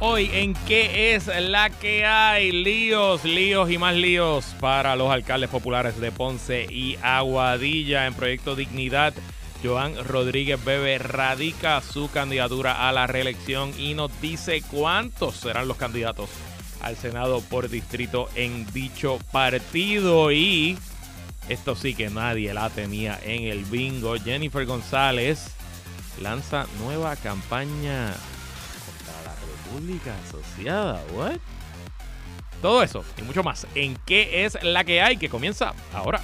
hoy en qué es la que hay. Líos, líos y más líos para los alcaldes populares de Ponce y Aguadilla en Proyecto Dignidad. Joan Rodríguez Bebe radica su candidatura a la reelección y nos dice cuántos serán los candidatos al Senado por distrito en dicho partido. Y esto sí que nadie la tenía en el bingo. Jennifer González lanza nueva campaña Pública Asociada, ¿what? Todo eso y mucho más en qué es la que hay que comienza ahora.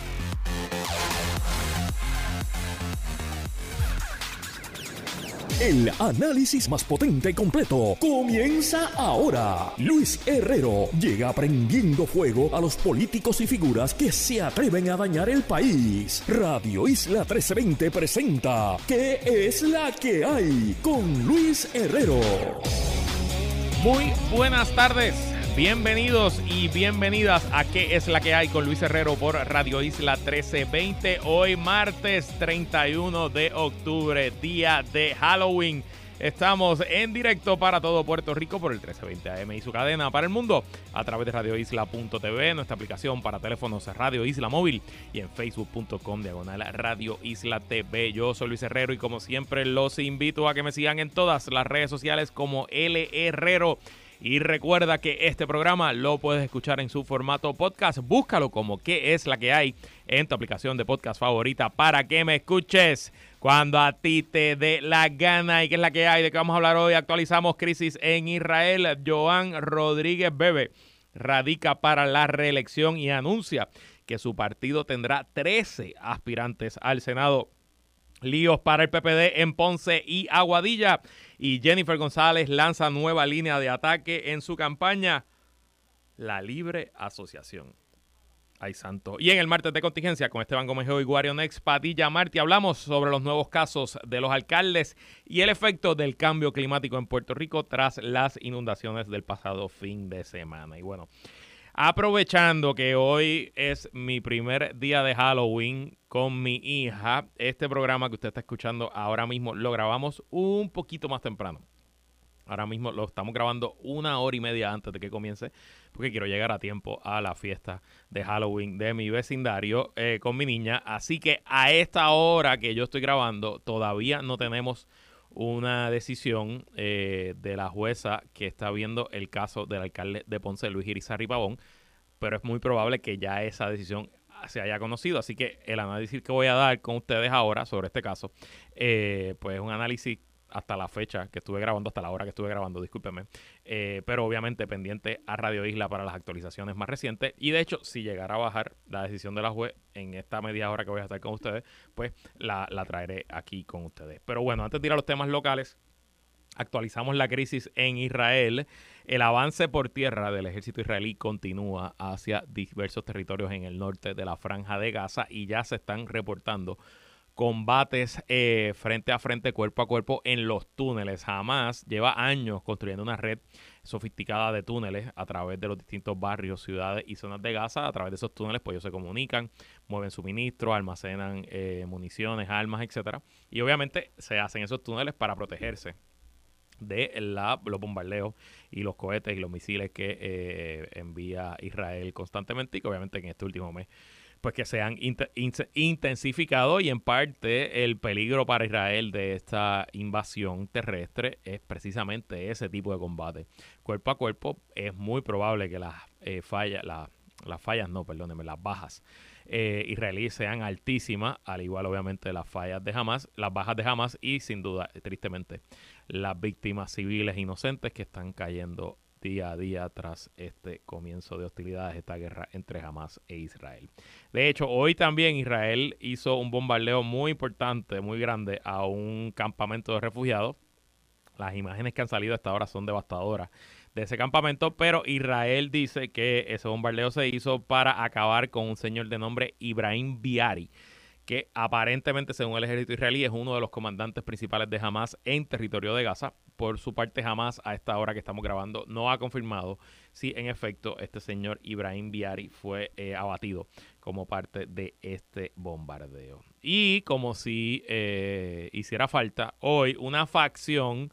El análisis más potente y completo comienza ahora. Luis Herrero llega prendiendo fuego a los políticos y figuras que se atreven a dañar el país. Radio Isla 1320 presenta ¿Qué es la que hay? con Luis Herrero. Muy buenas tardes. Bienvenidos y bienvenidas a ¿Qué es la que hay? con Luis Herrero por Radio Isla 1320. Hoy martes 31 de octubre, día de Halloween. Estamos en directo para todo Puerto Rico por el 1320 AM y su cadena para el mundo a través de radioisla.tv, nuestra aplicación para teléfonos Radio Isla Móvil y en facebook.com diagonal Radio Isla TV. Yo soy Luis Herrero y como siempre los invito a que me sigan en todas las redes sociales como L Herrero. Y recuerda que este programa lo puedes escuchar en su formato podcast. Búscalo como qué es la que hay en tu aplicación de podcast favorita para que me escuches cuando a ti te dé la gana. ¿Y qué es la que hay? ¿De qué vamos a hablar hoy? Actualizamos crisis en Israel. Joan Rodríguez Bebe radica para la reelección y anuncia que su partido tendrá 13 aspirantes al Senado. Líos para el PPD en Ponce y Aguadilla. Y Jennifer González lanza nueva línea de ataque en su campaña, la libre asociación. Ay, santo. Y en el martes de contingencia con Esteban Gómez y Guarionex Padilla Martí hablamos sobre los nuevos casos de los alcaldes y el efecto del cambio climático en Puerto Rico tras las inundaciones del pasado fin de semana. Y bueno, aprovechando que hoy es mi primer día de Halloween con mi hija, este programa que usted está escuchando ahora mismo lo grabamos un poquito más temprano. Ahora mismo lo estamos grabando una hora y media antes de que comience, porque quiero llegar a tiempo a la fiesta de Halloween de mi vecindario eh, con mi niña. Así que a esta hora que yo estoy grabando, todavía no tenemos una decisión eh, de la jueza que está viendo el caso del alcalde de Ponce, Luis Irizarry Pavón, pero es muy probable que ya esa decisión se haya conocido. Así que el análisis que voy a dar con ustedes ahora sobre este caso, eh, pues es un análisis hasta la fecha que estuve grabando, hasta la hora que estuve grabando, discúlpeme. Eh, pero obviamente pendiente a Radio Isla para las actualizaciones más recientes. Y de hecho, si llegara a bajar la decisión de la juez en esta media hora que voy a estar con ustedes, pues la, la traeré aquí con ustedes. Pero bueno, antes de ir a los temas locales, actualizamos la crisis en Israel. El avance por tierra del ejército israelí continúa hacia diversos territorios en el norte de la franja de Gaza y ya se están reportando combates eh, frente a frente, cuerpo a cuerpo en los túneles. Jamás lleva años construyendo una red sofisticada de túneles a través de los distintos barrios, ciudades y zonas de Gaza. A través de esos túneles, pues ellos se comunican, mueven suministros, almacenan eh, municiones, armas, etcétera. Y obviamente se hacen esos túneles para protegerse de la, los bombardeos y los cohetes y los misiles que eh, envía Israel constantemente y que obviamente en este último mes pues que se han intensificado y en parte el peligro para Israel de esta invasión terrestre es precisamente ese tipo de combate. Cuerpo a cuerpo es muy probable que las eh, fallas, las fallas no, perdónenme, las bajas eh, israelíes sean altísimas, al igual obviamente las fallas de Hamas, las bajas de Hamas y sin duda, tristemente, las víctimas civiles inocentes que están cayendo día a día tras este comienzo de hostilidades, esta guerra entre Hamas e Israel. De hecho, hoy también Israel hizo un bombardeo muy importante, muy grande, a un campamento de refugiados. Las imágenes que han salido hasta ahora son devastadoras de ese campamento, pero Israel dice que ese bombardeo se hizo para acabar con un señor de nombre Ibrahim Biari que aparentemente, según el ejército israelí, es uno de los comandantes principales de Hamas en territorio de Gaza. Por su parte, Hamas, a esta hora que estamos grabando, no ha confirmado si en efecto este señor Ibrahim Biari fue eh, abatido como parte de este bombardeo. Y como si eh, hiciera falta, hoy una facción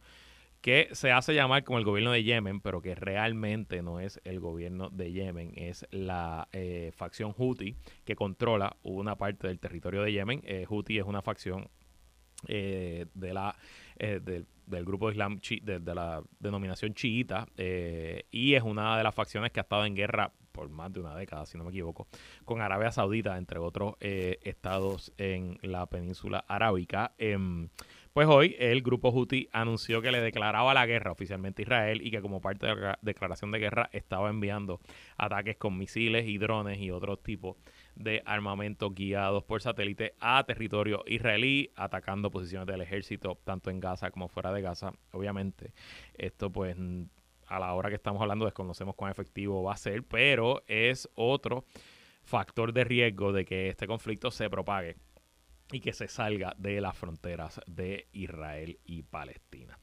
que se hace llamar como el gobierno de Yemen, pero que realmente no es el gobierno de Yemen, es la eh, facción Houthi que controla una parte del territorio de Yemen. Eh, Houthi es una facción eh, de la del, grupo Islam de, de, la denominación chiita y es una de las facciones que ha estado en guerra por más de una década, si no me equivoco, con Arabia Saudita, entre otros estados en la península arábica. Pues hoy el grupo Houthi anunció que le declaraba la guerra oficialmente a Israel y que como parte de la declaración de guerra estaba enviando ataques con misiles y drones y otros tipos de armamento guiados por satélite a territorio israelí, atacando posiciones del ejército tanto en Gaza como fuera de Gaza. Obviamente, esto pues a la hora que estamos hablando desconocemos cuán efectivo va a ser, pero es otro factor de riesgo de que este conflicto se propague y que se salga de las fronteras de Israel y Palestina.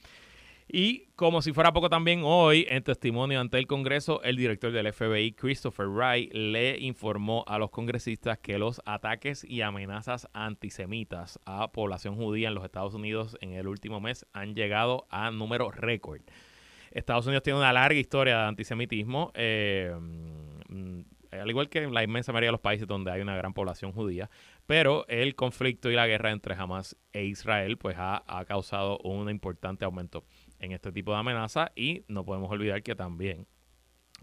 Y como si fuera poco también hoy, en testimonio ante el Congreso, el director del FBI, Christopher Wright, le informó a los congresistas que los ataques y amenazas antisemitas a población judía en los Estados Unidos en el último mes han llegado a números récord. Estados Unidos tiene una larga historia de antisemitismo. Eh, mm, al igual que en la inmensa mayoría de los países donde hay una gran población judía, pero el conflicto y la guerra entre Hamas e Israel pues ha, causado un importante aumento en este tipo de amenazas y no podemos olvidar que también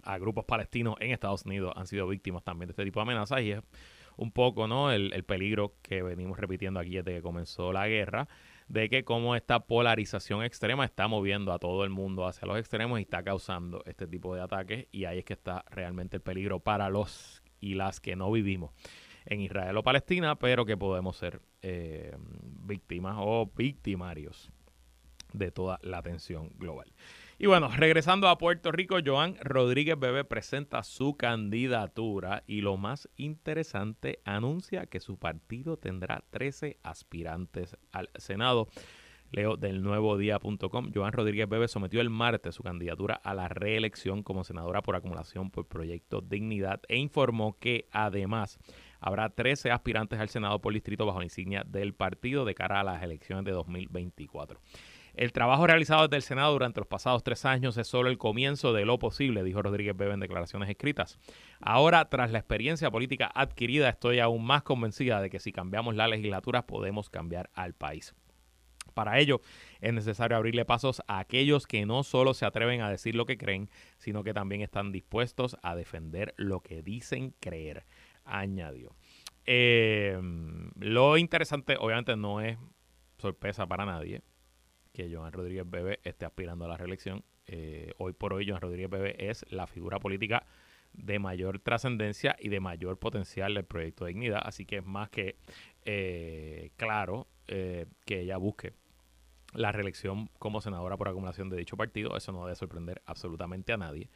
a grupos palestinos en Estados Unidos han sido víctimas también de este tipo de amenazas. Y es un poco no el, el peligro que venimos repitiendo aquí desde que comenzó la guerra de que como esta polarización extrema está moviendo a todo el mundo hacia los extremos y está causando este tipo de ataques. Y ahí es que está realmente el peligro para los y las que no vivimos en Israel o Palestina, pero que podemos ser eh, víctimas o victimarios de toda la tensión global. Y bueno, regresando a Puerto Rico, Joan Rodríguez Bebe presenta su candidatura y lo más interesante, anuncia que su partido tendrá 13 aspirantes al Senado. Leo del nuevo día.com. Joan Rodríguez Bebe sometió el martes su candidatura a la reelección como senadora por acumulación por Proyecto Dignidad e informó que además habrá 13 aspirantes al Senado por distrito bajo la insignia del partido de cara a las elecciones de 2024. El trabajo realizado desde el Senado durante los pasados tres años es solo el comienzo de lo posible, dijo Rodríguez Bebe en declaraciones escritas. Ahora, tras la experiencia política adquirida, estoy aún más convencida de que si cambiamos la legislatura podemos cambiar al país. Para ello es necesario abrirle pasos a aquellos que no solo se atreven a decir lo que creen, sino que también están dispuestos a defender lo que dicen creer, añadió. Em, lo interesante, obviamente, no es sorpresa para nadie que Joan Rodríguez Bebe esté aspirando a la reelección. Eh, hoy por hoy, Joan Rodríguez Bebe es la figura política de mayor trascendencia y de mayor potencial del proyecto de dignidad. Así que es más que eh, claro eh, que ella busque la reelección como senadora por acumulación de dicho partido. Eso no debe sorprender absolutamente a nadie.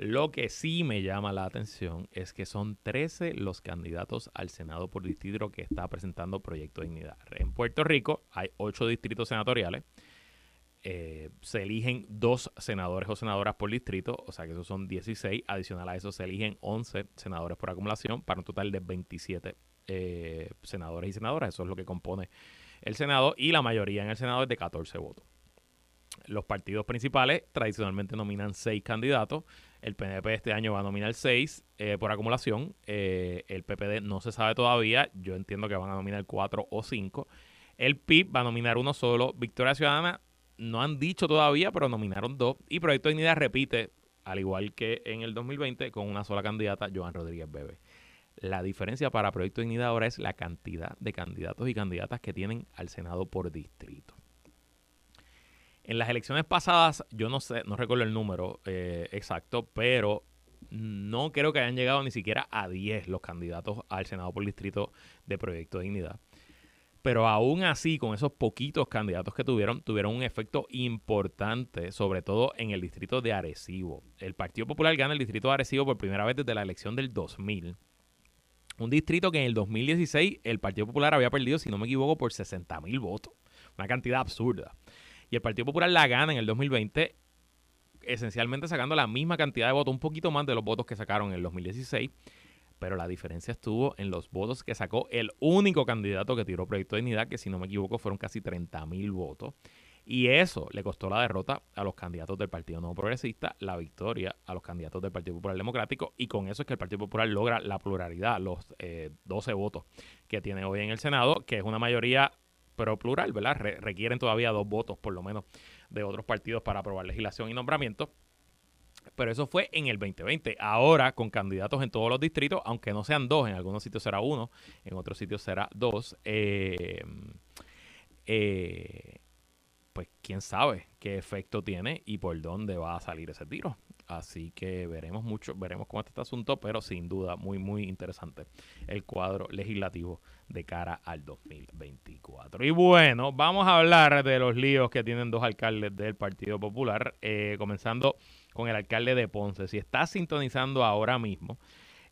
Lo que sí me llama la atención es que son 13 los candidatos al Senado por distrito que está presentando Proyecto de Dignidad. En Puerto Rico hay 8 distritos senatoriales. Eh, se eligen dos senadores o senadoras por distrito, o sea que esos son 16. Adicional a eso se eligen 11 senadores por acumulación para un total de 27 eh, senadores y senadoras. Eso es lo que compone el Senado y la mayoría en el Senado es de 14 votos. Los partidos principales tradicionalmente nominan 6 candidatos. El PNP este año va a nominar 6 eh, por acumulación. Eh, el PPD no se sabe todavía. Yo entiendo que van a nominar 4 o 5. El PIB va a nominar uno solo. Victoria Ciudadana no han dicho todavía, pero nominaron dos. Y Proyecto de Dignidad repite, al igual que en el 2020, con una sola candidata, Joan Rodríguez Bebe. La diferencia para Proyecto de Dignidad ahora es la cantidad de candidatos y candidatas que tienen al Senado por distrito. En las elecciones pasadas, yo no sé, no recuerdo el número eh, exacto, pero no creo que hayan llegado ni siquiera a 10 los candidatos al Senado por distrito de Proyecto de Dignidad. Pero aún así, con esos poquitos candidatos que tuvieron, tuvieron un efecto importante, sobre todo en el distrito de Arecibo. El Partido Popular gana el distrito de Arecibo por primera vez desde la elección del 2000. Un distrito que en el 2016 el Partido Popular había perdido, si no me equivoco, por 60 mil votos. Una cantidad absurda. Y el Partido Popular la gana en el 2020, esencialmente sacando la misma cantidad de votos, un poquito más de los votos que sacaron en el 2016. Pero la diferencia estuvo en los votos que sacó el único candidato que tiró Proyecto de Dignidad, que si no me equivoco fueron casi 30 mil votos. Y eso le costó la derrota a los candidatos del Partido Nuevo Progresista, la victoria a los candidatos del Partido Popular Democrático, y con eso es que el Partido Popular logra la pluralidad, los 12 votos que tiene hoy en el Senado, que es una mayoría pero plural, ¿verdad? requieren todavía dos votos por lo menos de otros partidos para aprobar legislación y nombramiento. Pero eso fue en el 2020. Ahora, con candidatos en todos los distritos, aunque no sean dos, en algunos sitios será uno, en otros sitios será dos. Eh, eh, pues quién sabe qué efecto tiene y por dónde va a salir ese tiro. Así que veremos mucho, veremos cómo está este asunto, pero sin duda muy, muy interesante el cuadro legislativo de cara al 2024. Y bueno, vamos a hablar de los líos que tienen dos alcaldes del Partido Popular, eh, comenzando con el alcalde de Ponce. Si está sintonizando ahora mismo,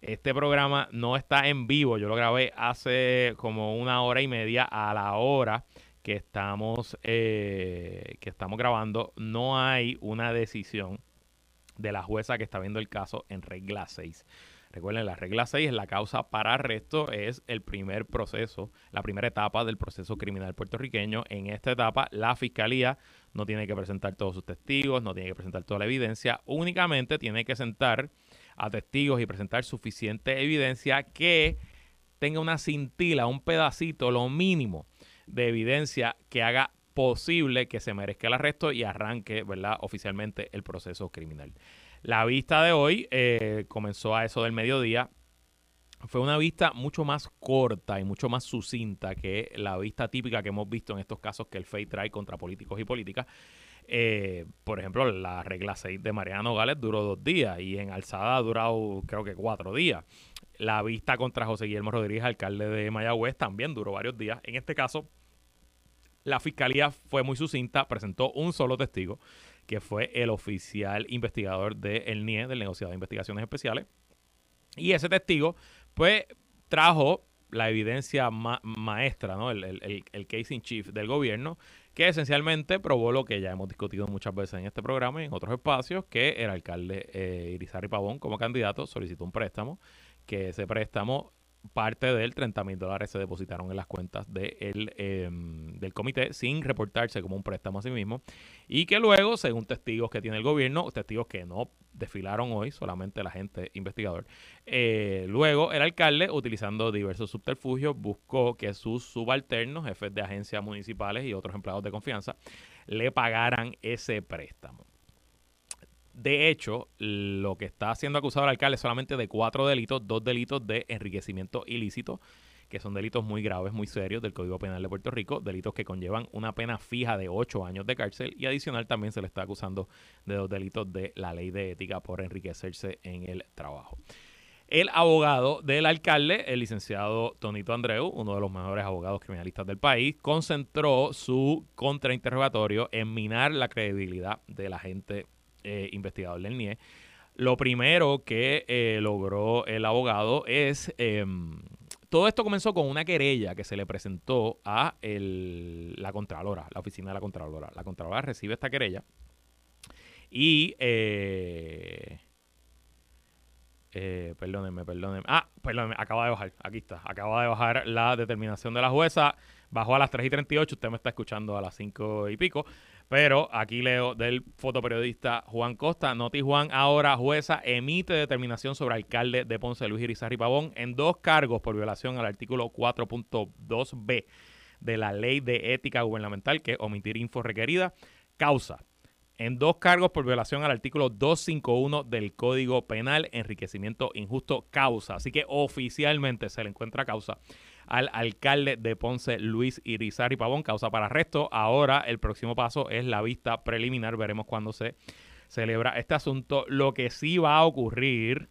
este programa no está en vivo, yo lo grabé hace como una hora y media a la hora que estamos, eh, que estamos grabando. No hay una decisión de la jueza que está viendo el caso en regla 6. Recuerden, la regla 6 es la causa para arresto, es el primer proceso, la primera etapa del proceso criminal puertorriqueño. En esta etapa, la fiscalía no tiene que presentar todos sus testigos, no tiene que presentar toda la evidencia, únicamente tiene que sentar a testigos y presentar suficiente evidencia que tenga una cintila, un pedacito, lo mínimo de evidencia que haga posible que se merezca el arresto y arranque, ¿verdad?, oficialmente el proceso criminal. La vista de hoy eh, comenzó a eso del mediodía. Fue una vista mucho más corta y mucho más sucinta que la vista típica que hemos visto en estos casos que el FEI trae contra políticos y políticas. Eh, por ejemplo, la regla 6 de Mariano Gales duró dos días y en Alzada ha durado creo que cuatro días. La vista contra José Guillermo Rodríguez, alcalde de Mayagüez, también duró varios días. En este caso, la fiscalía fue muy sucinta, presentó un solo testigo, que fue el oficial investigador del NIE, del negociado de investigaciones especiales. Y ese testigo, pues, trajo la evidencia maestra, ¿no? El, el, case in chief del gobierno, que esencialmente probó lo que ya hemos discutido muchas veces en este programa y en otros espacios, que el alcalde eh, Pavón, como candidato, solicitó un préstamo, que ese préstamo parte del 30 mil dólares se depositaron en las cuentas em, del comité sin reportarse como un préstamo a sí mismo y que luego, según testigos que tiene el gobierno, testigos que no desfilaron hoy, solamente la gente investigador, eh, luego el alcalde, utilizando diversos subterfugios, buscó que sus subalternos, jefes de agencias municipales y otros empleados de confianza, le pagaran ese préstamo. De hecho, lo que está siendo acusado el alcalde es solamente de cuatro delitos, dos delitos de enriquecimiento ilícito, que son delitos muy graves, muy serios del Código Penal de Puerto Rico, delitos que conllevan una pena fija de ocho años de cárcel y adicional también se le está acusando de dos delitos de la ley de ética por enriquecerse en el trabajo. El abogado del alcalde, el licenciado Tonito Andreu, uno de los mejores abogados criminalistas del país, concentró su contrainterrogatorio en minar la credibilidad de la gente eh, investigador del NIE. Lo primero que eh, logró el abogado es... Em, todo esto comenzó con una querella que se le presentó a la Contralora, la oficina de la Contralora. La Contralora recibe esta querella y... Eh, eh, perdónenme, perdónenme. Ah, perdónenme, acaba de bajar. Aquí está. Acaba de bajar la determinación de la jueza. Bajó a las 3 y 38. Usted me está escuchando a las 5 y pico. Pero aquí leo del fotoperiodista Juan Costa. Noti Juan, ahora jueza, emite determinación sobre alcalde de Ponce, Luis Irizarry Pavón, en dos cargos por violación al artículo 4.2b de la Ley de Ética Gubernamental, que omitir info requerida. Causa. En dos cargos por violación al artículo 251 del Código Penal, enriquecimiento injusto, causa. Así que oficialmente se le encuentra causa al alcalde de Ponce, Luis Irizarry Pavón, causa para arresto. Ahora el próximo paso es la vista preliminar, veremos cuándo se celebra este asunto. Lo que sí va a ocurrir,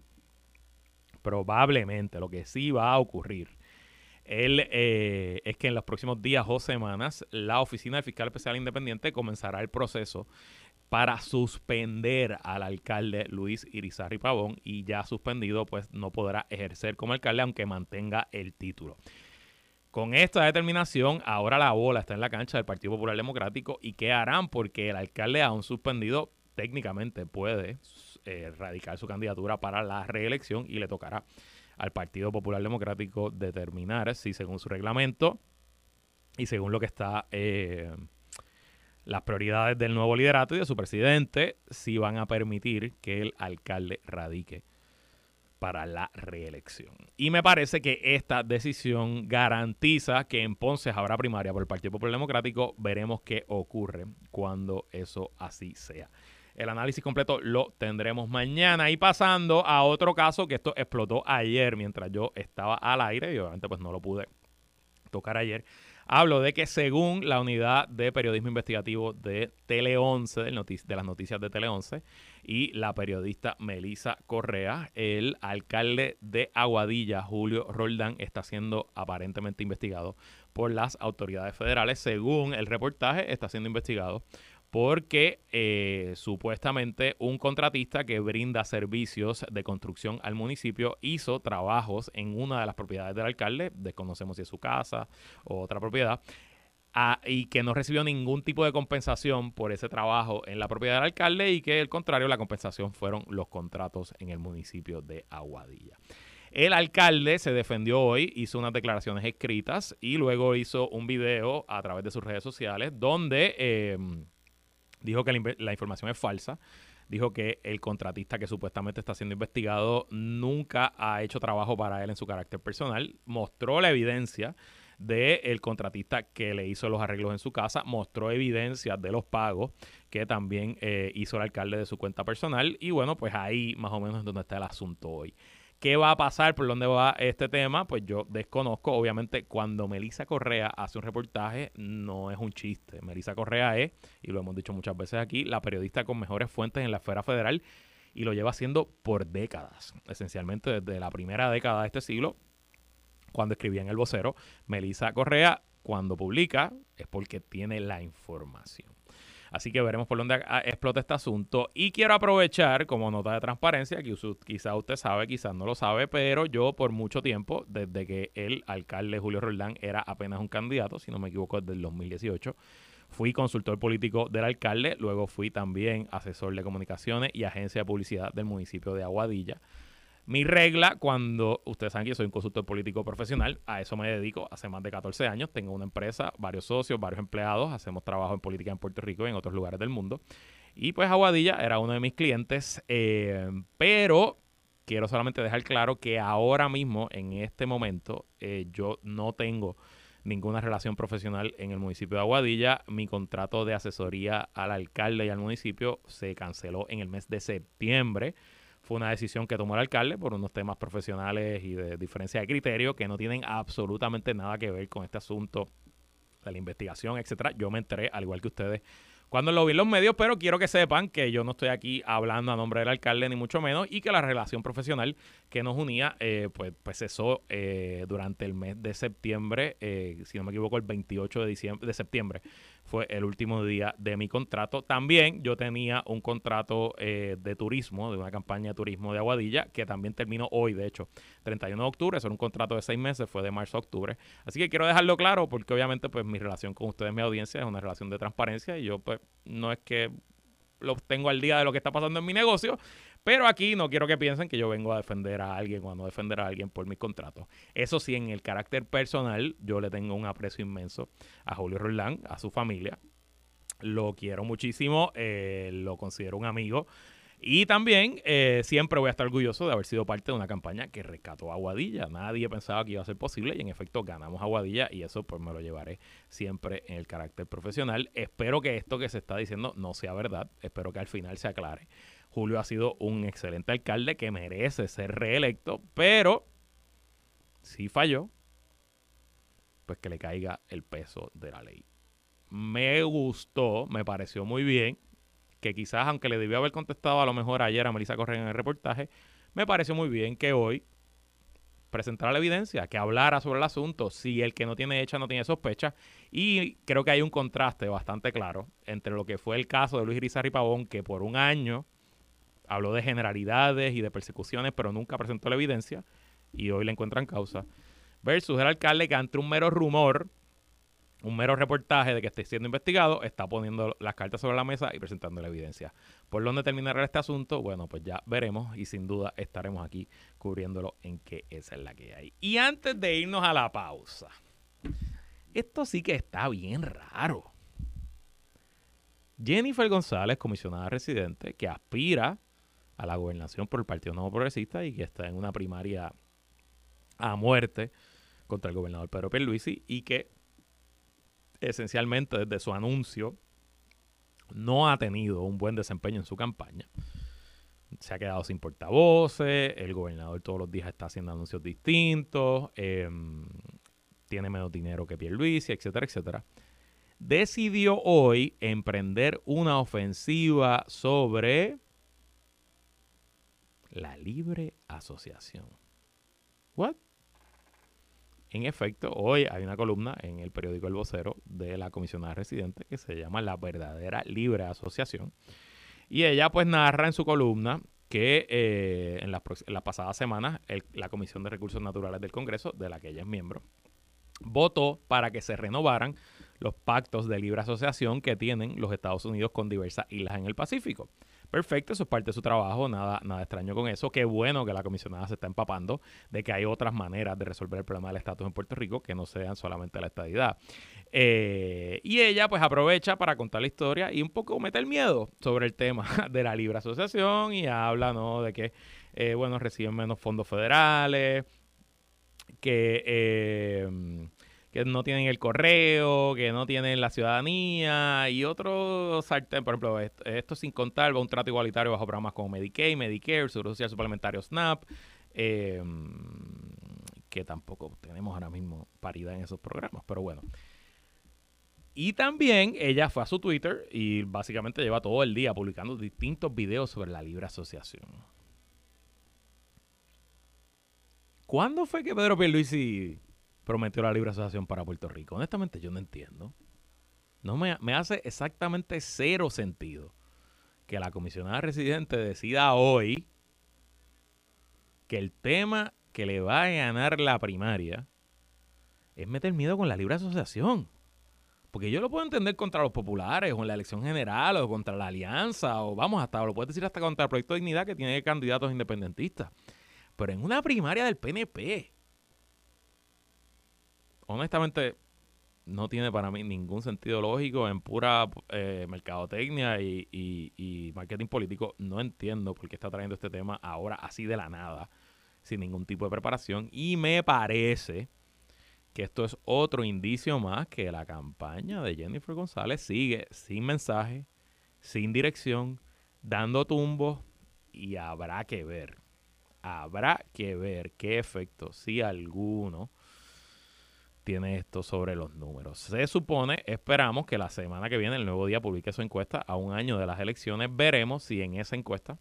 probablemente, lo que sí va a ocurrir, eh, es que en los próximos días o semanas la Oficina del Fiscal Especial Independiente comenzará el proceso para suspender al alcalde Luis Irizarry Pavón y ya suspendido pues no podrá ejercer como alcalde aunque mantenga el título. Con esta determinación, ahora la bola está en la cancha del Partido Popular Democrático. Y qué harán porque el alcalde aún suspendido técnicamente puede eh, radicar su candidatura para la reelección y le tocará al Partido Popular Democrático determinar si según su reglamento y según lo que está eh, las prioridades del nuevo liderato y de su presidente si van a permitir que el alcalde radique para la reelección. Y me parece que esta decisión garantiza que en Ponce habrá primaria por el Partido Popular Democrático. Veremos qué ocurre cuando eso así sea. El análisis completo lo tendremos mañana. Y pasando a otro caso que esto explotó ayer mientras yo estaba al aire y obviamente pues no lo pude tocar ayer. Hablo de que según la unidad de periodismo investigativo de Tele 11, de, las noticias de Tele 11, y la periodista Melisa Correa, el alcalde de Aguadilla, Julio Roldán, está siendo aparentemente investigado por las autoridades federales. Según el reportaje, está siendo investigado porque eh, supuestamente un contratista que brinda servicios de construcción al municipio hizo trabajos en una de las propiedades del alcalde, desconocemos si es su casa o otra propiedad, y que no recibió ningún tipo de compensación por ese trabajo en la propiedad del alcalde y que al contrario la compensación fueron los contratos en el municipio de Aguadilla. El alcalde se defendió hoy, hizo unas declaraciones escritas y luego hizo un video a través de sus redes sociales donde... Eh, dijo que la, información es falsa. Dijo que el contratista que supuestamente está siendo investigado nunca ha hecho trabajo para él en su carácter personal. Mostró la evidencia del el contratista que le hizo los arreglos en su casa, mostró evidencia de los pagos que también eh, hizo el alcalde de su cuenta personal y bueno, pues ahí más o menos es donde está el asunto hoy. ¿Qué va a pasar? ¿Por dónde va este tema? Pues yo desconozco. Obviamente, cuando Melissa Correa hace un reportaje, no es un chiste. Melissa Correa es, y lo hemos dicho muchas veces aquí, la periodista con mejores fuentes en la esfera federal y lo lleva haciendo por décadas. Esencialmente desde la primera década de este siglo, cuando escribía en El Vocero, Melissa Correa, cuando publica, es porque tiene la información. Así que veremos por dónde explota este asunto. Y quiero aprovechar como nota de transparencia, que quizás usted sabe, quizás no lo sabe, pero yo por mucho tiempo, desde que el alcalde Julio Roldán era apenas un candidato, si no me equivoco, desde el 2018, fui consultor político del alcalde, luego fui también asesor de comunicaciones y agencia de publicidad del municipio de Aguadilla. Mi regla, cuando ustedes saben que yo soy un consultor político profesional, a eso me dedico hace más de 14 años. Tengo una empresa, varios socios, varios empleados, hacemos trabajo en política en Puerto Rico y en otros lugares del mundo. Y pues Aguadilla era uno de mis clientes, eh, pero quiero solamente dejar claro que ahora mismo, en este momento, eh, yo no tengo ninguna relación profesional en el municipio de Aguadilla. Mi contrato de asesoría al alcalde y al municipio se canceló en el mes de septiembre. Fue una decisión que tomó el alcalde por unos temas profesionales y de diferencia de criterio que no tienen absolutamente nada que ver con este asunto de la investigación, etcétera. Yo me enteré, al igual que ustedes, cuando lo vi en los medios, pero quiero que sepan que yo no estoy aquí hablando a nombre del alcalde, ni mucho menos, y que la relación profesional que nos unía, eh, pues, pues cesó eh, durante el mes de septiembre, eh, si no me equivoco, el 28 de, diciembre, de septiembre fue el último día de mi contrato. También yo tenía un contrato de turismo, de una campaña de turismo de Aguadilla, que también terminó hoy, de hecho, 31 de octubre, eso era un contrato de seis meses, fue de marzo a octubre. Así que quiero dejarlo claro, porque obviamente pues mi relación con ustedes, mi audiencia, es una relación de transparencia y yo pues no es que lo tengo al día de lo que está pasando en mi negocio, pero aquí no quiero que piensen que yo vengo a defender a alguien o a no defender a alguien por mis contratos. Eso sí, en el carácter personal, yo le tengo un aprecio inmenso a Julio Roldán, a su familia. Lo quiero muchísimo, eh, lo considero un amigo. Y también eh, siempre voy a estar orgulloso de haber sido parte de una campaña que rescató a Aguadilla. Nadie pensaba que iba a ser posible y en efecto ganamos a Aguadilla y eso pues me lo llevaré siempre en el carácter profesional. Espero que esto que se está diciendo no sea verdad. Espero que al final se aclare. Julio ha sido un excelente alcalde que merece ser reelecto, pero si falló, pues que le caiga el peso de la ley. Me gustó, me pareció muy bien que quizás, aunque le debió haber contestado a lo mejor ayer a Melissa Correa en el reportaje, me pareció muy bien que hoy presentara la evidencia, que hablara sobre el asunto, si el que no tiene hecha no tiene sospecha. Y creo que hay un contraste bastante claro entre lo que fue el caso de Luis Irizarry Pavón, que por un año habló de generalidades y de persecuciones, pero nunca presentó la evidencia, y hoy le encuentran causa, versus el alcalde que ante un mero rumor un mero reportaje de que esté siendo investigado, está poniendo las cartas sobre la mesa y presentando la evidencia. ¿Por dónde terminará este asunto? Bueno, pues ya veremos y sin duda estaremos aquí cubriéndolo en qué es la que hay. Y antes de irnos a la pausa, esto sí que está bien raro. Jennifer González, comisionada residente, que aspira a la gobernación por el Partido Nuevo Progresista y que está en una primaria a muerte contra el gobernador Pedro Pierluisi y que esencialmente desde su anuncio no ha tenido un buen desempeño en su campaña. Se ha quedado sin portavoces, el gobernador todos los días está haciendo anuncios distintos, em, tiene menos dinero que Pierluisi, etcétera, etcétera. Decidió hoy emprender una ofensiva sobre la libre asociación. ¿What? En efecto, hoy hay una columna en el periódico El Vocero de la comisionada residente que se llama La verdadera libre asociación. Y ella pues narra en su columna que eh, en, las, pasadas semanas la Comisión de Recursos Naturales del Congreso, de la que ella es miembro, votó para que se renovaran los pactos de libre asociación que tienen los Estados Unidos con diversas islas en el Pacífico. Perfecto, eso es parte de su trabajo, nada, nada extraño con eso. Qué bueno que la comisionada se está empapando de que hay otras maneras de resolver el problema del estatus en Puerto Rico que no sean solamente la estadidad. Eh, y ella pues aprovecha para contar la historia y un poco meter miedo sobre el tema de la libre asociación y habla ¿no? de que, eh, bueno, reciben menos fondos federales, que... Eh, que no tienen el correo, que no tienen la ciudadanía y otros por ejemplo, esto, sin contar un trato igualitario bajo programas como Medicaid, Medicare, Seguro Social Suplementario SNAP, em, que tampoco tenemos ahora mismo paridad en esos programas, pero bueno. Y también ella fue a su Twitter y básicamente lleva todo el día publicando distintos videos sobre la libre asociación. ¿Cuándo fue que Pedro Pierluisi prometió la libre asociación para Puerto Rico. Honestamente, yo no entiendo. No me, hace exactamente cero sentido que la comisionada residente decida hoy que el tema que le va a ganar la primaria es meter miedo con la libre asociación. Porque yo lo puedo entender contra los populares o en la elección general o contra la alianza o vamos hasta, lo puedes decir hasta contra el proyecto de dignidad que tiene candidatos independentistas. Pero en una primaria del PNP, honestamente no tiene para mí ningún sentido lógico en pura eh, mercadotecnia y, marketing político. No entiendo por qué está trayendo este tema ahora así de la nada, sin ningún tipo de preparación. Y me parece que esto es otro indicio más que la campaña de Jennifer González sigue sin mensaje, sin dirección, dando tumbos y habrá que ver, habrá que ver qué efecto, si alguno, tiene esto sobre los números. Se supone, esperamos que la semana que viene el nuevo día publique su encuesta a un año de las elecciones. Veremos si en esa encuesta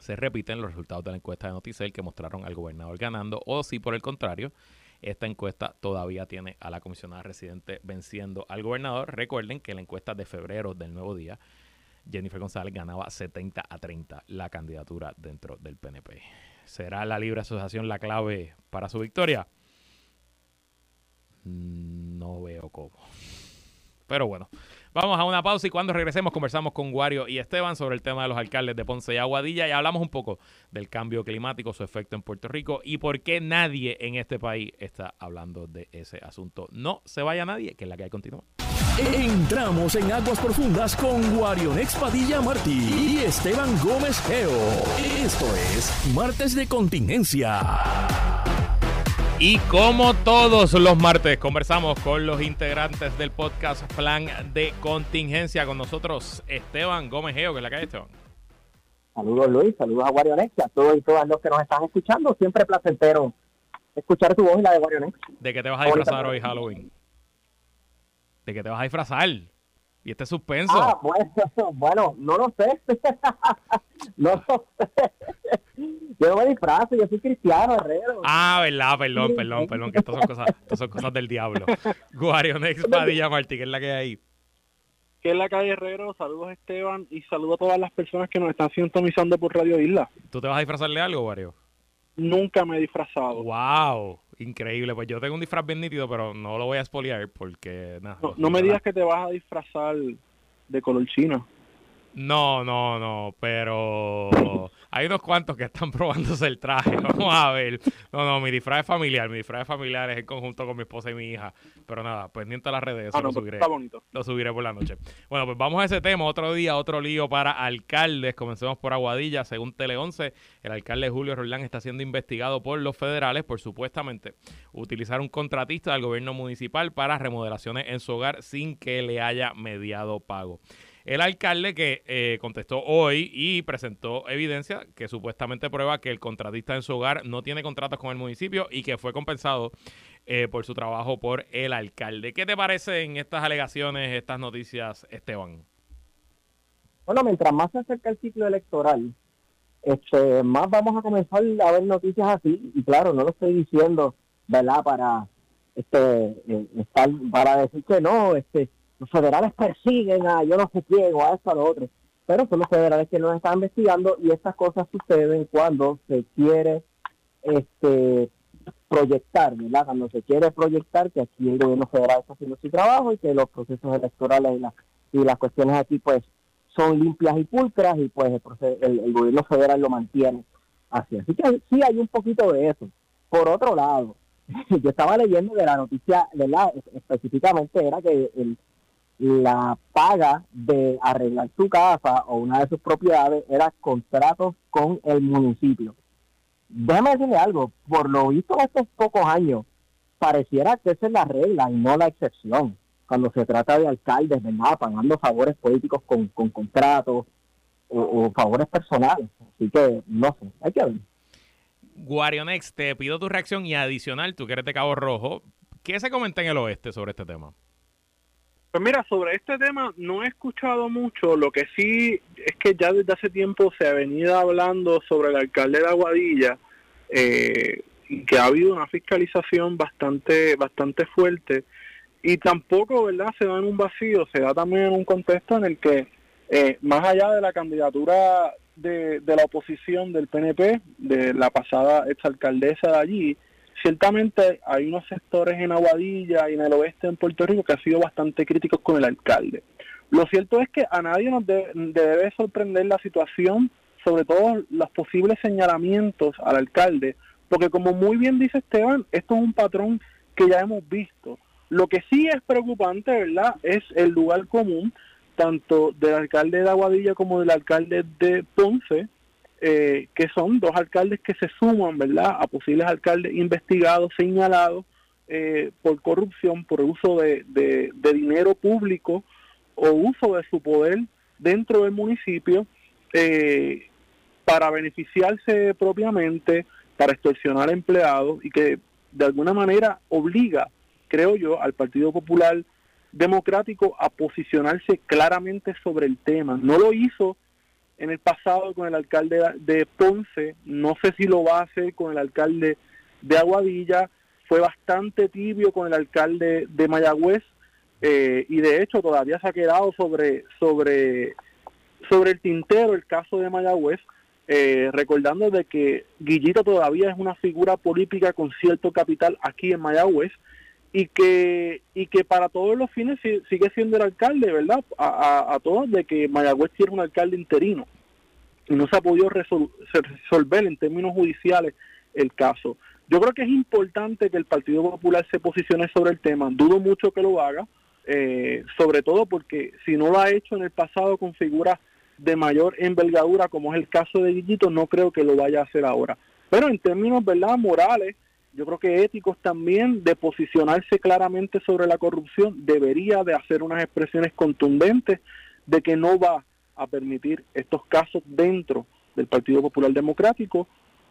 se repiten los resultados de la encuesta de Noticel que mostraron al gobernador ganando o si por el contrario esta encuesta todavía tiene a la comisionada residente venciendo al gobernador. Recuerden que la encuesta de febrero del nuevo día Jennifer González ganaba 70 a 30 la candidatura dentro del PNP. ¿Será la libre asociación la clave para su victoria? No veo cómo. Pero bueno, vamos a una pausa y cuando regresemos conversamos con Wario y Esteban sobre el tema de los alcaldes de Ponce y Aguadilla y hablamos un poco del cambio climático, su efecto en Puerto Rico y por qué nadie en este país está hablando de ese asunto. No se vaya nadie, que es la que hay continúa. Entramos en aguas profundas con Wario Padilla Martí y Esteban Gómez Geo. Esto es Martes de Contingencia. Y como todos los martes, conversamos con los integrantes del podcast Plan de Contingencia. Con nosotros, Esteban Gómez Geo, que es la calle Esteban. Saludos Luis, saludos a Guarionex, a todos y todas los que nos están escuchando. Siempre placentero escuchar tu voz y la de Guarionex. ¿De qué te vas a disfrazar hoy, Halloween? ¿De qué te vas a disfrazar? Y este suspenso. Ah, bueno, bueno, no lo sé. no lo sé. Yo no me disfrazo, yo soy cristiano, herrero. Ah, verdad, perdón, perdón, perdón, que estas son cosas, estas son cosas del diablo. Guarionex Padilla Martí, que es la que hay ahí. Que es la calle Herrero, saludos Esteban y saludos a todas las personas que nos están sintonizando por Radio Isla. ¿Tú te vas a disfrazarle algo, Wario? Nunca me he disfrazado. ¡Wow! Increíble. Pues yo tengo un disfraz bien nítido, pero no lo voy a espoliar porque nada. No, me digas que te vas a disfrazar de color chino. No, no, no, pero hay unos cuantos que están probándose el traje. Vamos a ver. No, no, mi disfraz es familiar. Mi disfraz es familiar es en conjunto con mi esposa y mi hija. Pero nada, pendiente a las redes. Eso Ah, no, lo pues subiré. está bonito. Lo subiré por la noche. Bueno, pues vamos a ese tema. Otro día, otro lío para alcaldes. Comencemos por Aguadilla. Según Tele 11, el alcalde Julio Roldán está siendo investigado por los federales por supuestamente utilizar un contratista del gobierno municipal para remodelaciones en su hogar sin que le haya mediado pago. El alcalde que eh, contestó hoy y presentó evidencia que supuestamente prueba que el contratista en su hogar no tiene contratos con el municipio y que fue compensado eh, por su trabajo por el alcalde. ¿Qué te parecen estas alegaciones, estas noticias, Esteban? Bueno, mientras más se acerca el ciclo electoral, este, más vamos a comenzar a ver noticias así. Y claro, no lo estoy diciendo, ¿verdad? Para este, eh, estar, para decir que no, este, los federales persiguen a yo no sé quién o a esto a lo otro. Pero son los federales que nos están investigando y estas cosas suceden cuando se quiere este proyectar, ¿verdad? Cuando se quiere proyectar que aquí el gobierno federal está haciendo su trabajo y que los procesos electorales y, las y las cuestiones aquí pues son limpias y pulcras y pues el, proce- el- gobierno federal lo mantiene así. Así que sí hay un poquito de eso. Por otro lado, yo estaba leyendo de la noticia, ¿verdad? Es- Específicamente era que el, la paga de arreglar tu casa o una de sus propiedades era contratos con el municipio. Déjame decirle algo, por lo visto en estos pocos años, pareciera que esa es la regla y no la excepción. Cuando se trata de alcaldes, ¿verdad? Pagando favores políticos con, con contratos o, o favores personales. Así que, no sé, hay que ver. Guarionex, te pido tu reacción y adicional, tú que eres de Cabo Rojo, ¿qué se comenta en el oeste sobre este tema? Pues mira, sobre este tema no he escuchado mucho. Lo que sí es que ya desde hace tiempo se ha venido hablando sobre el alcalde de Aguadilla, eh, que ha habido una fiscalización bastante, bastante fuerte. Y tampoco, ¿verdad? Se da en un vacío, se da también en un contexto en el que, eh, más allá de la candidatura de, de la oposición del PNP, de la pasada exalcaldesa de allí, ciertamente hay unos sectores en Aguadilla y en el oeste en Puerto Rico que han sido bastante críticos con el alcalde. Lo cierto es que a nadie nos de- debe sorprender la situación, sobre todo los posibles señalamientos al alcalde, porque como muy bien dice Esteban, esto es un patrón que ya hemos visto. Lo que sí es preocupante, ¿verdad?, es el lugar común, tanto del alcalde de Aguadilla como del alcalde de Ponce, eh, que son dos alcaldes que se suman, ¿verdad?, a posibles alcaldes investigados, señalados eh, por corrupción, por uso de, dinero público o uso de su poder dentro del municipio eh, para beneficiarse propiamente, para extorsionar empleados y que de alguna manera obliga, creo yo, al Partido Popular Democrático a posicionarse claramente sobre el tema. No lo hizo en el pasado con el alcalde de Ponce, no sé si lo va a hacer con el alcalde de Aguadilla, fue bastante tibio con el alcalde de Mayagüez eh, y de hecho todavía se ha quedado sobre sobre sobre el tintero el caso de Mayagüez, eh, recordando de que Guillito todavía es una figura política con cierto capital aquí en Mayagüez y que y que para todos los fines si- sigue siendo el alcalde, ¿verdad? A todos de que Mayagüez tiene un alcalde interino y no se ha podido resol- resolver en términos judiciales el caso. Yo creo que es importante que el Partido Popular se posicione sobre el tema. Dudo mucho que lo haga, eh, sobre todo porque si no lo ha hecho en el pasado con figuras de mayor envergadura, como es el caso de Guillito, no creo que lo vaya a hacer ahora. Pero en términos verdad morales, yo creo que éticos también, de posicionarse claramente sobre la corrupción, debería de hacer unas expresiones contundentes de que no va a permitir estos casos dentro del Partido Popular Democrático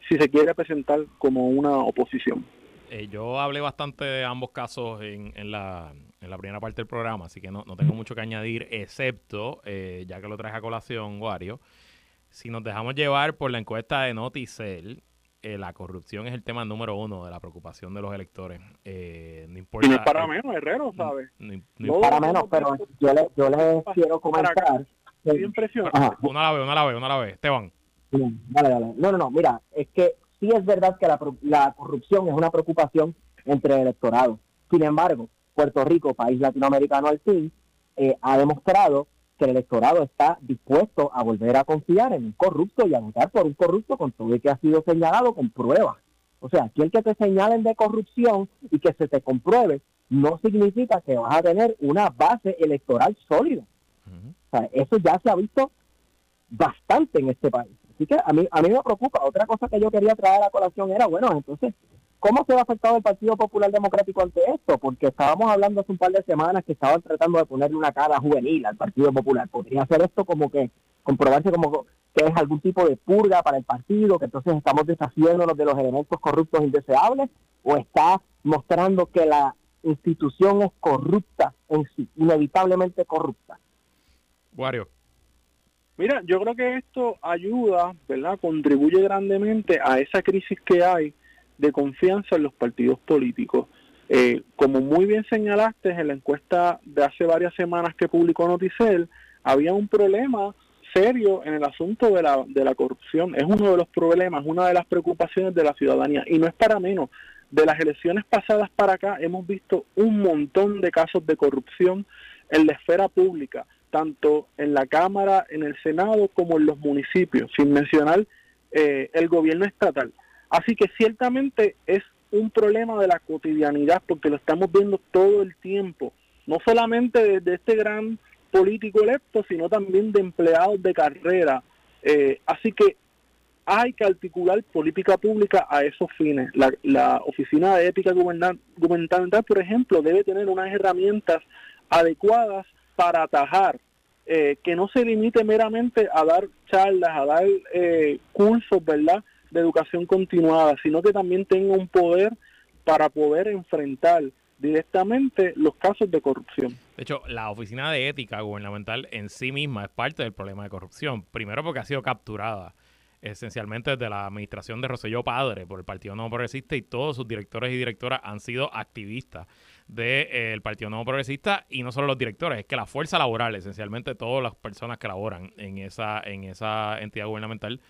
si se quiere presentar como una oposición. Eh, yo hablé bastante de ambos casos en, la, en la primera parte del programa, así que no, no tengo mucho que añadir, excepto, eh, ya que lo traje a colación, Wario, si nos dejamos llevar por la encuesta de Noticel, eh, la corrupción es el tema número uno de la preocupación de los electores. Eh, no importa. Y no es para menos, Herrero, ¿sabes? no Para menos, pero yo le, yo le quiero comentar. Estoy impresionado. Una la vez, una la vez, una la vez. Esteban. Bien, dale, dale. No, no, no, mira, es que sí es verdad que la, pro- la corrupción es una preocupación entre el electorado. Sin embargo, Puerto Rico, país latinoamericano al fin, eh, ha demostrado que el electorado está dispuesto a volver a confiar en un corrupto y a votar por un corrupto con todo el que ha sido señalado con pruebas. O sea, aquí el que te señalen de corrupción y que se te compruebe no significa que vas a tener una base electoral sólida. o sea, eso ya se ha visto bastante en este país. Así que a mí, a mí me preocupa. Otra cosa que yo quería traer a colación era, bueno, entonces, ¿cómo se va afectado el Partido Popular Democrático ante esto? Porque estábamos hablando hace un par de semanas que estaban tratando de ponerle una cara juvenil al Partido Popular. ¿Podría hacer esto como que comprobarse como que es algún tipo de purga para el partido, que entonces estamos deshaciéndonos de los elementos corruptos indeseables? ¿O está mostrando que la institución es corrupta en sí, inevitablemente corrupta. Wario. Mira, yo creo que esto ayuda, ¿verdad? Contribuye grandemente a esa crisis que hay de confianza en los partidos políticos. Eh, como muy bien señalaste en la encuesta de hace varias semanas que publicó Noticel, había un problema serio en el asunto de la, de la corrupción. Es uno de los problemas, una de las preocupaciones de la ciudadanía. Y no es para menos de las elecciones pasadas para acá hemos visto un montón de casos de corrupción en la esfera pública, tanto en la Cámara, en el Senado, como en los municipios, sin mencionar eh, el gobierno estatal. Así que ciertamente es un problema de la cotidianidad, porque lo estamos viendo todo el tiempo, no solamente de, este gran político electo, sino también de empleados de carrera. Eh, así que hay que articular política pública a esos fines. La, Oficina de Ética Gubernamental, por ejemplo, debe tener unas herramientas adecuadas para atajar, eh, que no se limite meramente a dar charlas, a dar eh, cursos, ¿verdad?, de educación continuada, sino que también tenga un poder para poder enfrentar directamente los casos de corrupción. De hecho, la Oficina de Ética Gubernamental en sí misma es parte del problema de corrupción. Primero porque ha sido capturada esencialmente desde la administración de Roselló Padre por el Partido Nuevo Progresista y todos sus directores y directoras han sido activistas del eh, Partido Nuevo Progresista y no solo los directores, es que la fuerza laboral, esencialmente todas las personas que laboran en esa, en esa entidad gubernamental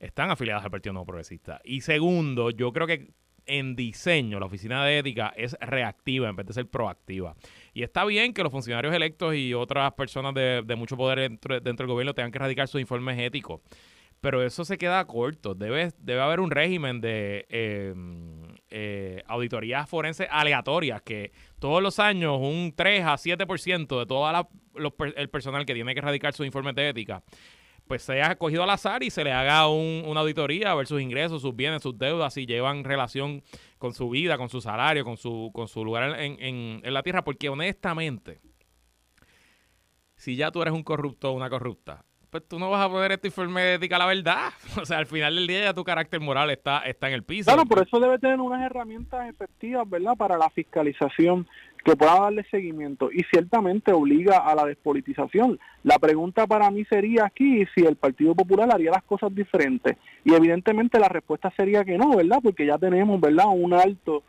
están afiliadas al Partido Nuevo Progresista. Y segundo, yo creo que en diseño la oficina de ética es reactiva en vez de ser proactiva. Y está bien que los funcionarios electos y otras personas de, mucho poder dentro, del gobierno tengan que radicar sus informes éticos pero eso se queda corto. Debe, debe haber un régimen de em, eh, auditorías forenses aleatorias que todos los años un 3 a 7% de todo el personal que tiene que erradicar sus informes de ética pues sea cogido al azar y se le haga una auditoría a ver sus ingresos, sus bienes, sus deudas, si llevan relación con su vida, con su salario, con su, con su lugar en, en la tierra, porque honestamente, si ya tú eres un corrupto o una corrupta, pues tú no vas a poder este informe de ética la verdad. O sea, al final del día ya tu carácter moral está, está en el piso. Claro, por eso debe tener unas herramientas efectivas, ¿verdad? Para la fiscalización que pueda darle seguimiento y ciertamente obliga a la despolitización. La pregunta para mí sería aquí si el Partido Popular haría las cosas diferentes y evidentemente la respuesta sería que no, ¿verdad? Porque ya tenemos, ¿verdad? Un alto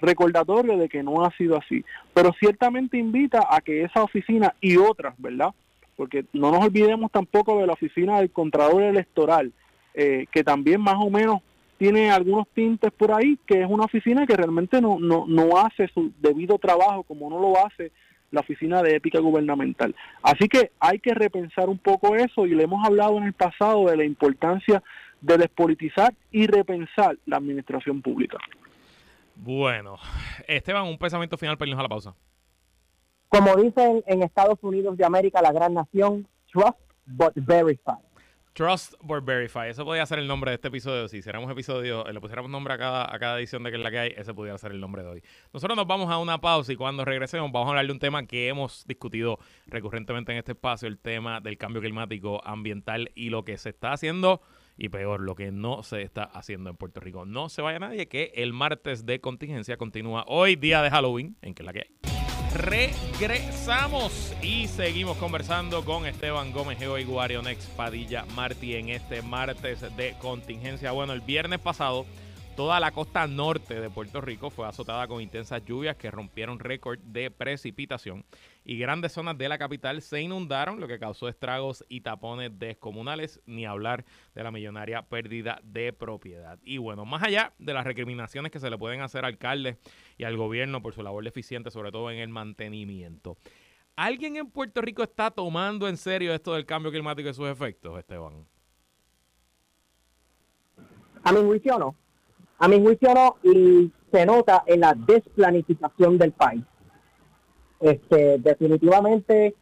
recordatorio de que no ha sido así. Pero ciertamente invita a que esa oficina y otras, ¿verdad? porque no nos olvidemos tampoco de la oficina del Contralor Electoral, eh, que también más o menos tiene algunos tintes por ahí, que es una oficina que realmente no, no, no hace su debido trabajo como no lo hace la oficina de ética gubernamental. Así que hay que repensar un poco eso y le hemos hablado en el pasado de la importancia de despolitizar y repensar la administración pública. Bueno, Esteban, un pensamiento final para irnos a la pausa. Como dicen en Estados Unidos de América, la gran nación, trust but verify. Trust but Verify. Eso podría ser el nombre de este episodio. Si hiciéramos episodio, le pusiéramos nombre a cada, a cada edición de que es la que hay, ese podría ser el nombre de hoy. Nosotros nos vamos a una pausa y cuando regresemos vamos a hablar de un tema que hemos discutido recurrentemente en este espacio, el tema del cambio climático ambiental y lo que se está haciendo y peor, lo que no se está haciendo en Puerto Rico. No se vaya nadie que el martes de contingencia continúa hoy, día de Halloween, en que es la que hay regresamos y seguimos conversando con Esteban Gómez Geo y Guarionex Padilla Martí en este martes de contingencia. Bueno, el viernes pasado Toda la costa norte de Puerto Rico fue azotada con intensas lluvias que rompieron récord de precipitación y grandes zonas de la capital se inundaron, lo que causó estragos y tapones descomunales, ni hablar de la millonaria pérdida de propiedad. Y bueno, más allá de las recriminaciones que se le pueden hacer al alcalde y al gobierno por su labor deficiente, sobre todo en el mantenimiento. ¿Alguien en Puerto Rico está tomando en serio esto del cambio climático y sus efectos, Esteban? A mi juicio no. A mi juicio no y se nota en la desplanificación del país. Este, definitivamente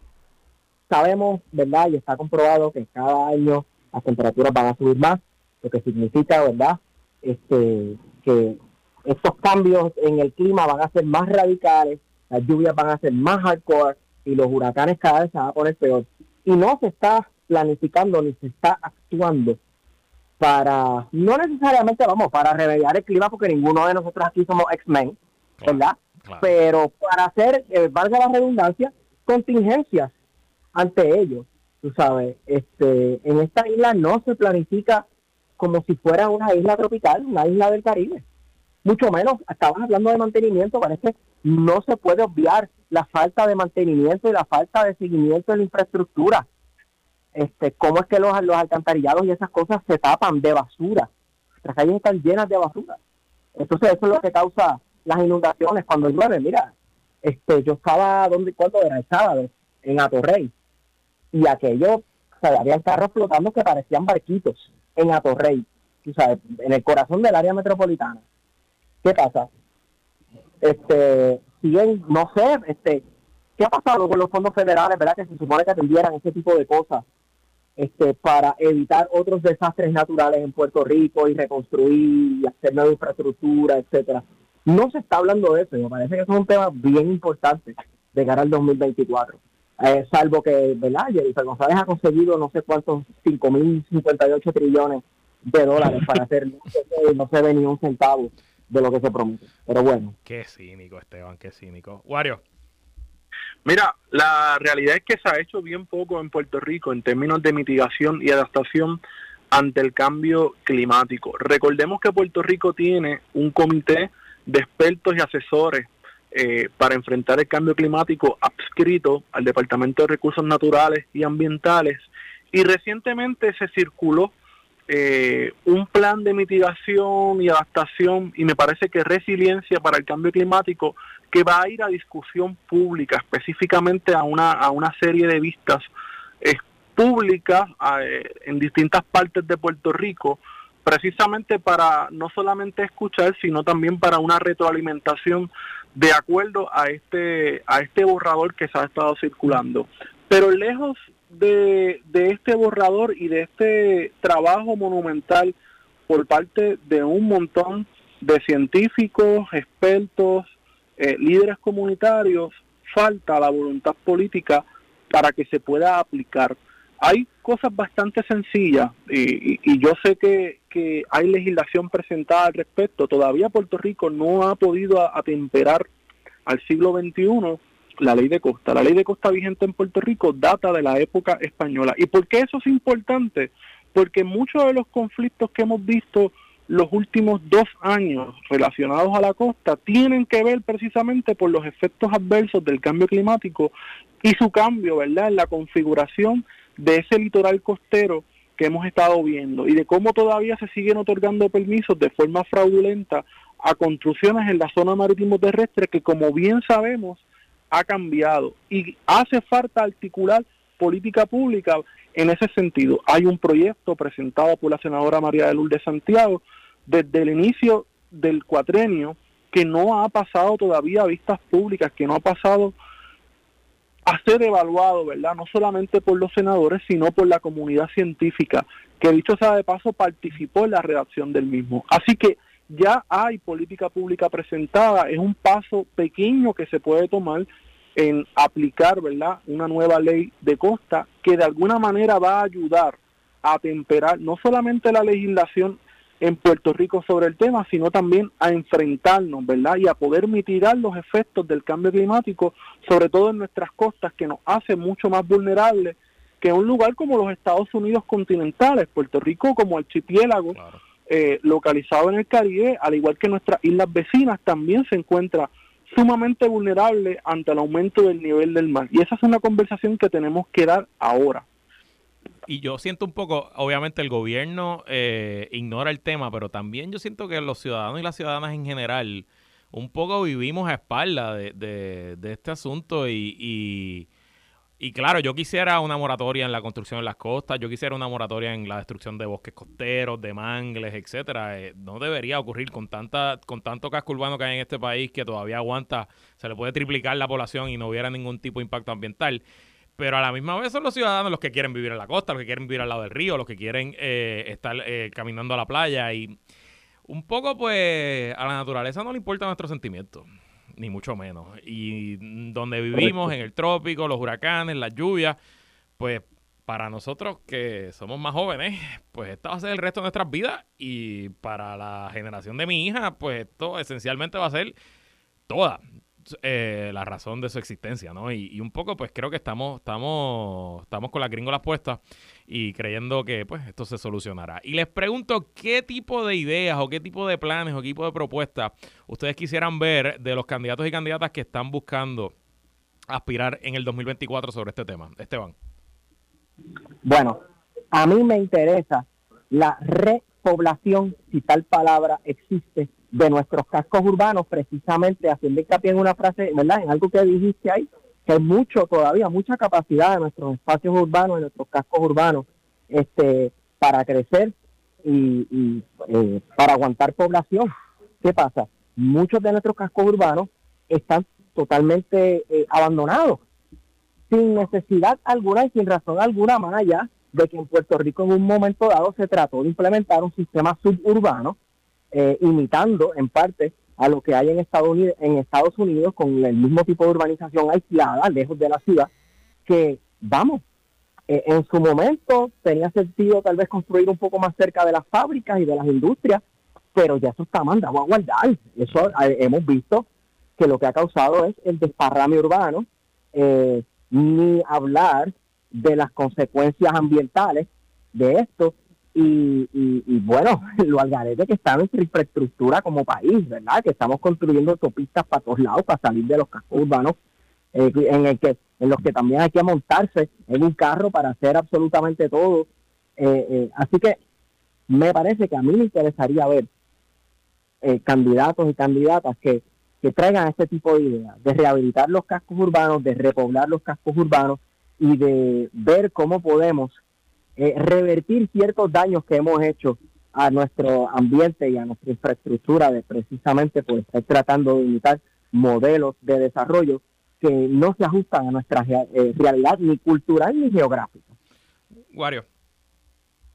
sabemos, ¿verdad? Y está comprobado que cada año las temperaturas van a subir más, lo que significa, ¿verdad? Este, que estos cambios en el clima van a ser más radicales, las lluvias van a ser más hardcore y los huracanes cada vez se van a poner peor. Y no se está planificando ni se está actuando para, no necesariamente, vamos, para remediar el clima, porque ninguno de nosotros aquí somos X-Men, ¿verdad? Pero para hacer, eh, valga la redundancia, contingencias ante ellos, tú sabes, este, en esta isla no se planifica como si fuera una isla tropical, una isla del Caribe. Mucho menos, estabas hablando de mantenimiento, parece no se puede obviar la falta de mantenimiento y la falta de seguimiento de la infraestructura. Este, cómo es que los, los alcantarillados y esas cosas se tapan de basura. Las calles están llenas de basura. Entonces eso es lo que causa las inundaciones cuando llueve. Mira, este, yo estaba, ¿dónde, ¿cuándo era? El sábado, en Atorrey. Y aquello, o sea, había carros flotando que parecían barquitos en Atorrey, o sea, en el corazón del área metropolitana. ¿Qué pasa? Este, siguen, no sé, este, ¿qué ha pasado con los fondos federales, verdad? Que se supone que atendieran ese tipo de cosas este, para evitar otros desastres naturales en Puerto Rico y reconstruir y hacer nueva infraestructura, etcétera. No se está hablando de eso, me parece que es un tema bien importante de cara al 2024. Eh, salvo que, ¿verdad? Jennifer González ha conseguido no sé cuántos, 5.058 trillones de dólares para hacer, no se, no se ve ni un centavo de lo que se promete. Pero bueno. Qué cínico, Esteban, qué cínico. Wario. Mira, la realidad es que se ha hecho bien poco en Puerto Rico en términos de mitigación y adaptación ante el cambio climático. Recordemos que Puerto Rico tiene un comité de expertos y asesores eh, para enfrentar el cambio climático adscrito al Departamento de Recursos Naturales y Ambientales y recientemente se circuló eh, un plan de mitigación y adaptación y me parece que resiliencia para el cambio climático que va a ir a discusión pública, específicamente a una, a una serie de vistas eh, públicas eh, en distintas partes de Puerto Rico, precisamente para no solamente escuchar, sino también para una retroalimentación de acuerdo a este, a este borrador que se ha estado circulando. Pero lejos de, de este borrador y de este trabajo monumental por parte de un montón de científicos, expertos, eh, líderes comunitarios, falta la voluntad política para que se pueda aplicar. Hay cosas bastante sencillas y, y, yo sé que, que, hay legislación presentada al respecto. Todavía Puerto Rico no ha podido atemperar al siglo XXI la ley de costa. La ley de costa vigente en Puerto Rico data de la época española. ¿Y por qué eso es importante? Porque muchos de los conflictos que hemos visto los últimos dos años relacionados a la costa tienen que ver precisamente por los efectos adversos del cambio climático y su cambio, ¿verdad?, en la configuración de ese litoral costero que hemos estado viendo y de cómo todavía se siguen otorgando permisos de forma fraudulenta a construcciones en la zona marítimo terrestre que como bien sabemos ha cambiado y hace falta articular política pública en ese sentido. Hay un proyecto presentado por la senadora María de Lourdes Santiago desde el inicio del cuatrenio que no ha pasado todavía a vistas públicas, que no ha pasado a ser evaluado, ¿verdad? No solamente por los senadores, sino por la comunidad científica, que dicho sea de paso participó en la redacción del mismo. Así que ya hay política pública presentada, es un paso pequeño que se puede tomar en aplicar, ¿verdad?, una nueva ley de costa que de alguna manera va a ayudar a temperar no solamente la legislación en Puerto Rico sobre el tema, sino también a enfrentarnos, ¿verdad? Y a poder mitigar los efectos del cambio climático, sobre todo en nuestras costas, que nos hace mucho más vulnerables que un lugar como los Estados Unidos continentales, Puerto Rico como archipiélago eh, localizado en el Caribe, al igual que nuestras islas vecinas, también se encuentra sumamente vulnerable ante el aumento del nivel del mar. Y esa es una conversación que tenemos que dar ahora. Y yo siento un poco, obviamente el gobierno eh, ignora el tema, pero también yo siento que los ciudadanos y las ciudadanas en general un poco vivimos a espalda de, de, este asunto y, y claro, yo quisiera una moratoria en la construcción de las costas, yo quisiera una moratoria en la destrucción de bosques costeros, de mangles, etcétera. Eh, no debería ocurrir con tanta, con tanto casco urbano que hay en este país que todavía aguanta, se le puede triplicar la población y no hubiera ningún tipo de impacto ambiental. Pero a la misma vez son los ciudadanos los que quieren vivir en la costa, los que quieren vivir al lado del río, los que quieren eh, estar eh, caminando a la playa y un poco pues a la naturaleza no le importa nuestros sentimientos ni mucho menos. Y donde vivimos, en el trópico, los huracanes, las lluvias, pues para nosotros que somos más jóvenes, pues esto va a ser el resto de nuestras vidas y para la generación de mi hija, pues esto esencialmente va a ser toda. Eh, la razón de su existencia, ¿no? Y, un poco, pues creo que estamos, estamos, estamos con las gringolas puestas y creyendo que, pues, esto se solucionará. Y les pregunto qué tipo de ideas o qué tipo de planes o qué tipo de propuestas ustedes quisieran ver de los candidatos y candidatas que están buscando aspirar en el 2024 sobre este tema. Esteban. Bueno, a mí me interesa la repoblación, si tal palabra existe, de nuestros cascos urbanos, precisamente haciendo hincapié en una frase, ¿verdad? En algo que dijiste ahí, que hay mucho todavía, mucha capacidad de nuestros espacios urbanos, de nuestros cascos urbanos, este, para crecer y, eh, para aguantar población. ¿Qué pasa? Muchos de nuestros cascos urbanos están totalmente eh, abandonados, sin necesidad alguna y sin razón alguna, más allá de que en Puerto Rico en un momento dado se trató de implementar un sistema suburbano eh, imitando en parte a lo que hay en Estados, Unidos, en Estados Unidos con el mismo tipo de urbanización aislada, lejos de la ciudad, que vamos, eh, en su momento tenía sentido tal vez construir un poco más cerca de las fábricas y de las industrias, pero ya eso está mandado a guardar. Eso eh, hemos visto que lo que ha causado es el desparrame urbano, ni hablar de las consecuencias ambientales de esto, y, y, bueno, lo algarete que está nuestra infraestructura como país, ¿verdad? Que estamos construyendo autopistas para todos lados para salir de los cascos urbanos, eh, en el que en los que también hay que montarse en un carro para hacer absolutamente todo. Eh, eh, así que me parece que a mí me interesaría ver candidatos y candidatas que, que traigan este tipo de ideas, de rehabilitar los cascos urbanos, de repoblar los cascos urbanos y de ver cómo podemos eh, revertir ciertos daños que hemos hecho a nuestro ambiente y a nuestra infraestructura de precisamente por estar tratando de imitar modelos de desarrollo que no se ajustan a nuestra eh, realidad ni cultural ni geográfica. Wario.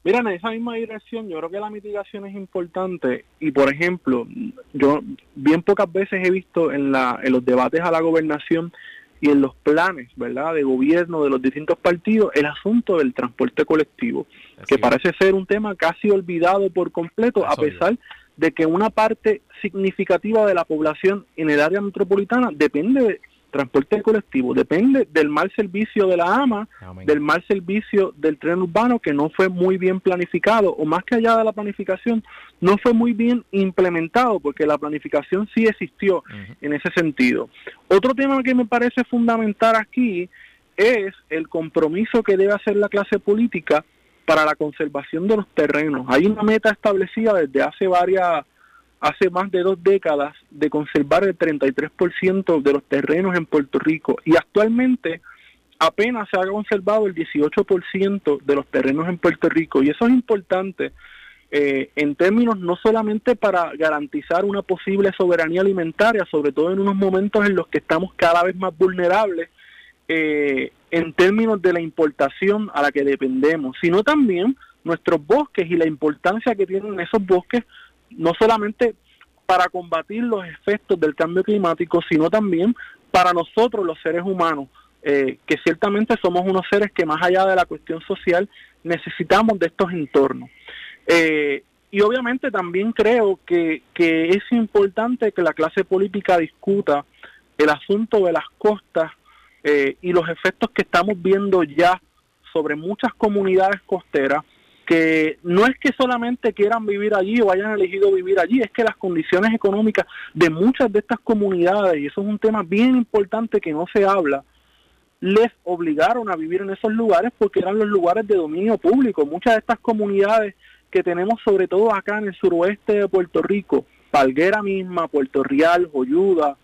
Mira, en esa misma dirección, yo creo que la mitigación es importante y, por ejemplo, yo bien pocas veces he visto en, la, en los debates a la gobernación y en los planes, ¿verdad?, de gobierno de los distintos partidos, el asunto del transporte colectivo, que parece ser un tema casi olvidado por completo, a pesar de que una parte significativa de la población en el área metropolitana depende de, transporte colectivo. Depende del mal servicio de la AMA, del mal servicio del tren urbano que no fue muy bien planificado o más que allá de la planificación, no fue muy bien implementado porque la planificación sí existió en ese sentido. Otro tema que me parece fundamental aquí es el compromiso que debe hacer la clase política para la conservación de los terrenos. Hay una meta establecida desde hace varias hace más de dos décadas de conservar el 33% de los terrenos en Puerto Rico. Y actualmente apenas se ha conservado el 18% de los terrenos en Puerto Rico. Y eso es importante eh, en términos no solamente para garantizar una posible soberanía alimentaria, sobre todo en unos momentos en los que estamos cada vez más vulnerables eh, en términos de la importación a la que dependemos, sino también nuestros bosques y la importancia que tienen esos bosques no solamente para combatir los efectos del cambio climático, sino también para nosotros los seres humanos, eh, que ciertamente somos unos seres que más allá de la cuestión social necesitamos de estos entornos. Eh, y obviamente también creo que, que es importante que la clase política discuta el asunto de las costas eh, y los efectos que estamos viendo ya sobre muchas comunidades costeras que no es que solamente quieran vivir allí o hayan elegido vivir allí, es que las condiciones económicas de muchas de estas comunidades, y eso es un tema bien importante que no se habla, les obligaron a vivir en esos lugares porque eran los lugares de dominio público. Muchas de estas comunidades que tenemos sobre todo acá en el suroeste de Puerto Rico, Palguera misma, Puerto Real, Joyuda,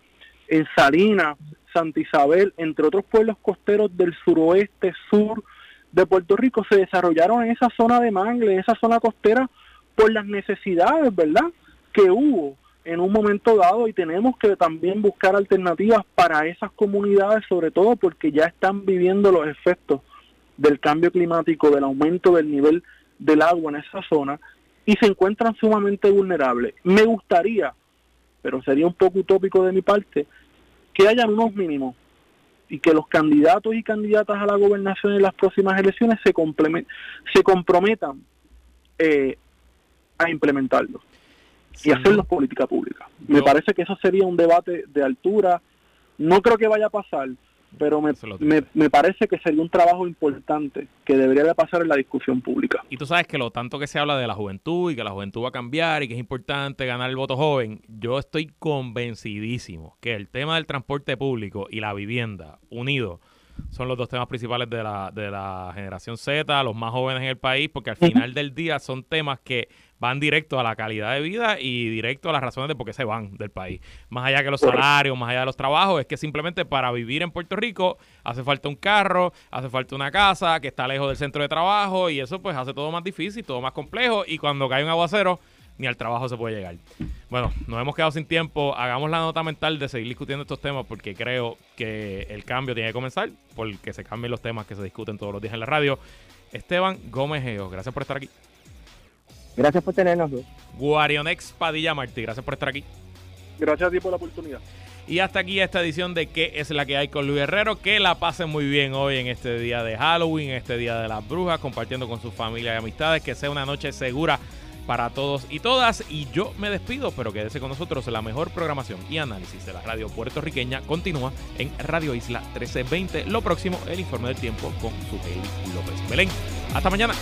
en Salinas, Santa Isabel, entre otros pueblos costeros del suroeste, sur de Puerto Rico, se desarrollaron en esa zona de mangle, en esa zona costera, por las necesidades, ¿verdad?, que hubo en un momento dado y tenemos que también buscar alternativas para esas comunidades, sobre todo porque ya están viviendo los efectos del cambio climático, del aumento del nivel del agua en esa zona y se encuentran sumamente vulnerables. Me gustaría, pero sería un poco utópico de mi parte, que hayan unos mínimos y que los candidatos y candidatas a la gobernación en las próximas elecciones se, se comprometan eh, a implementarlos y hacerlos política pública. Me parece que eso sería un debate de altura. No creo que vaya a pasar, pero me, me, parece que sería un trabajo importante que debería de pasar en la discusión pública. Y tú sabes que lo tanto que se habla de la juventud y que la juventud va a cambiar y que es importante ganar el voto joven, yo estoy convencidísimo que el tema del transporte público y la vivienda unidos son los dos temas principales de la, de la generación Z, los más jóvenes en el país, porque al final del día son temas que van directo a la calidad de vida y directo a las razones de por qué se van del país. Más allá que los salarios, más allá de los trabajos, es que simplemente para vivir en Puerto Rico hace falta un carro, hace falta una casa que está lejos del centro de trabajo y eso pues hace todo más difícil, todo más complejo y cuando cae un aguacero ni al trabajo se puede llegar. Bueno, nos hemos quedado sin tiempo. Hagamos la nota mental de seguir discutiendo estos temas porque creo que el cambio tiene que comenzar porque se cambien los temas que se discuten todos los días en la radio. Esteban Gómez Geo, gracias por estar aquí. Gracias por tenernos. Guarionex Padilla Martí, gracias por estar aquí. Gracias a ti por la oportunidad. Y hasta aquí esta edición de ¿Qué es la que hay con Luis Herrero? Que la pasen muy bien hoy en este día de Halloween, este día de las brujas, compartiendo con su familia y amistades. Que sea una noche segura para todos y todas. Y yo me despido, pero quédese con nosotros. La mejor programación y análisis de la radio puertorriqueña continúa en Radio Isla 1320. Lo próximo, el informe del tiempo con su López Belén. Hasta mañana.